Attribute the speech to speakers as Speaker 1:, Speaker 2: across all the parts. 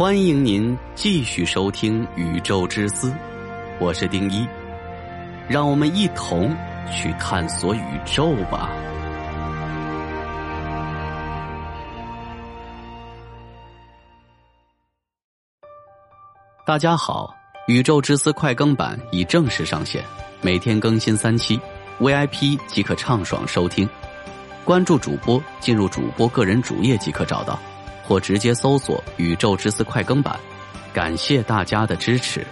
Speaker 1: 欢迎您继续收听《宇宙之思》，我是丁一，让我们一同去探索宇宙吧。大家好，《宇宙之思》快更版已正式上线，每天更新三期，VIP 即可畅爽收听。关注主播，进入主播个人主页即可找到。或直接搜索《宇宙之思快更版》，感谢大家的支持。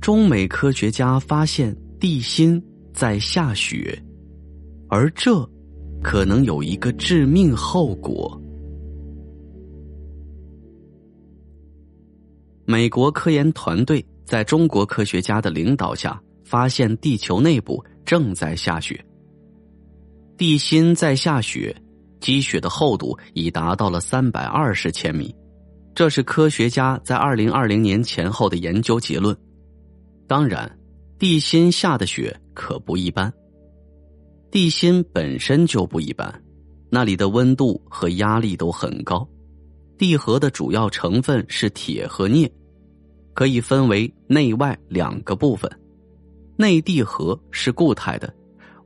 Speaker 1: 中美科学家发现地心在下雪，而这可能有一个致命后果。美国科研团队在中国科学家的领导下，发现地球内部正在下雪。地心在下雪，积雪的厚度已达到了三百二十千米，这是科学家在二零二零年前后的研究结论。当然，地心下的雪可不一般。地心本身就不一般，那里的温度和压力都很高。地核的主要成分是铁和镍，可以分为内外两个部分。内地核是固态的。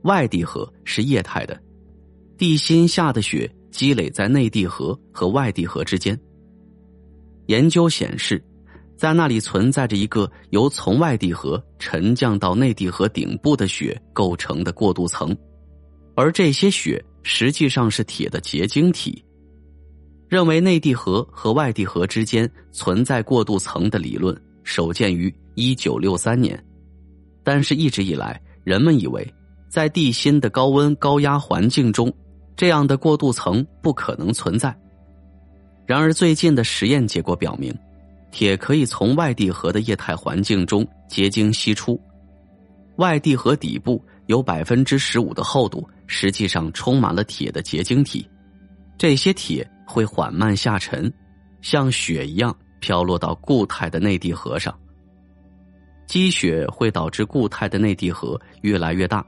Speaker 1: 外地核是液态的，地心下的雪积累在内地核和外地核之间。研究显示，在那里存在着一个由从外地核沉降到内地核顶部的雪构成的过渡层，而这些雪实际上是铁的结晶体。认为内地核和外地核之间存在过渡层的理论首见于一九六三年，但是一直以来人们以为。在地心的高温高压环境中，这样的过渡层不可能存在。然而，最近的实验结果表明，铁可以从外地核的液态环境中结晶析出。外地核底部有百分之十五的厚度，实际上充满了铁的结晶体。这些铁会缓慢下沉，像雪一样飘落到固态的内地核上。积雪会导致固态的内地核越来越大。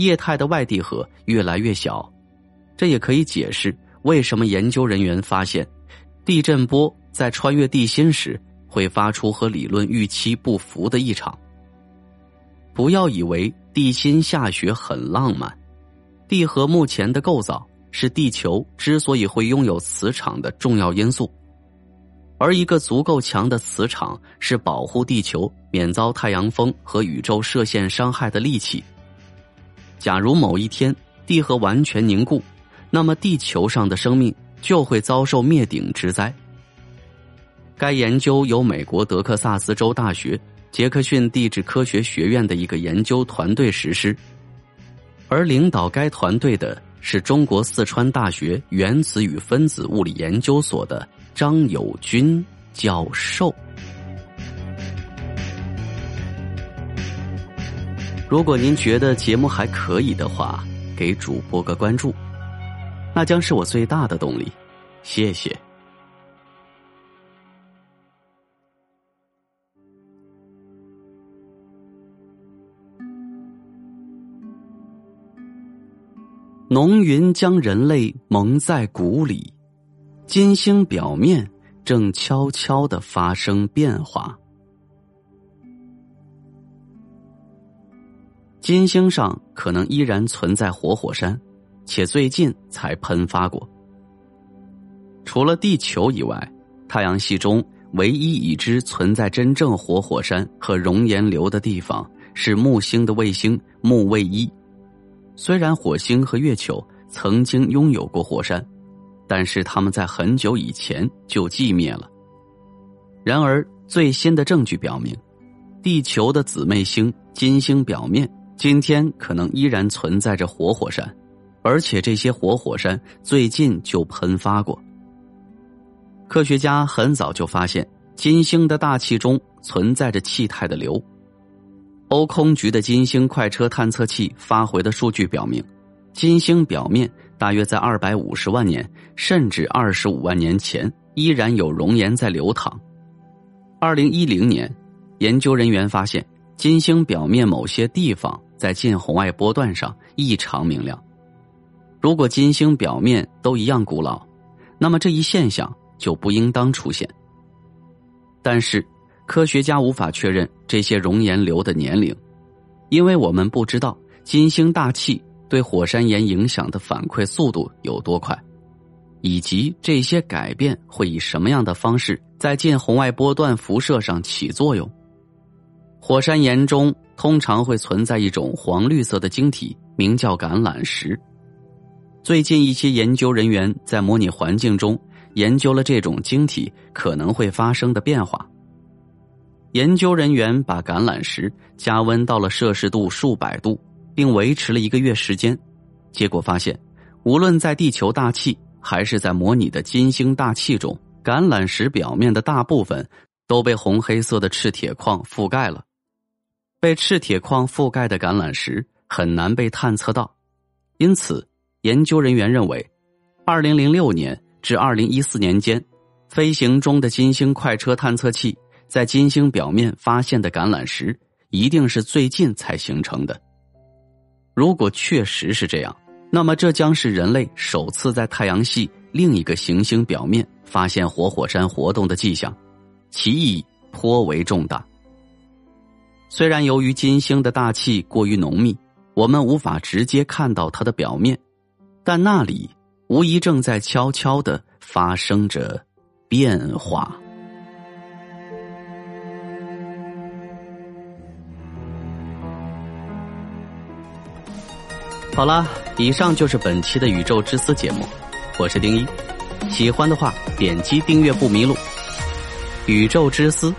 Speaker 1: 液态的外地核越来越小，这也可以解释为什么研究人员发现地震波在穿越地心时会发出和理论预期不符的异常。不要以为地心下雪很浪漫，地核目前的构造是地球之所以会拥有磁场的重要因素，而一个足够强的磁场是保护地球免遭太阳风和宇宙射线伤害的利器。假如某一天地核完全凝固，那么地球上的生命就会遭受灭顶之灾。该研究由美国德克萨斯州大学杰克逊地质科学学院的一个研究团队实施，而领导该团队的是中国四川大学原子与分子物理研究所的张友军教授。如果您觉得节目还可以的话，给主播个关注，那将是我最大的动力。谢谢。浓云将人类蒙在鼓里，金星表面正悄悄的发生变化。金星上可能依然存在活火山，且最近才喷发过。除了地球以外，太阳系中唯一已知存在真正活火山和熔岩流的地方是木星的卫星木卫一。虽然火星和月球曾经拥有过火山，但是它们在很久以前就寂灭了。然而，最新的证据表明，地球的姊妹星金星表面。今天可能依然存在着活火山，而且这些活火山最近就喷发过。科学家很早就发现金星的大气中存在着气态的硫。欧空局的金星快车探测器发回的数据表明，金星表面大约在二百五十万年甚至二十五万年前依然有熔岩在流淌。二零一零年，研究人员发现金星表面某些地方。在近红外波段上异常明亮，如果金星表面都一样古老，那么这一现象就不应当出现。但是，科学家无法确认这些熔岩流的年龄，因为我们不知道金星大气对火山岩影响的反馈速度有多快，以及这些改变会以什么样的方式在近红外波段辐射上起作用。火山岩中通常会存在一种黄绿色的晶体，名叫橄榄石。最近一些研究人员在模拟环境中研究了这种晶体可能会发生的变化。研究人员把橄榄石加温到了摄氏度数百度，并维持了一个月时间，结果发现，无论在地球大气还是在模拟的金星大气中，橄榄石表面的大部分都被红黑色的赤铁矿覆盖了。被赤铁矿覆盖的橄榄石很难被探测到，因此。研究人员认为，二零零六年至二零一四年间，飞行中的金星快车探测器在金星表面发现的橄榄石，一定是最近才形成的。如果确实是这样，那么这将是人类首次在太阳系另一个行星表面发现活火山活动的迹象，其意义颇为重大。虽然由于金星的大气过于浓密，我们无法直接看到它的表面。但那里无疑正在悄悄的发生着变化。好了，以上就是本期的《宇宙之思》节目，我是丁一。喜欢的话，点击订阅不迷路。《宇宙之思》，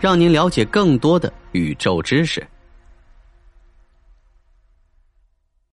Speaker 1: 让您了解更多的宇宙知识。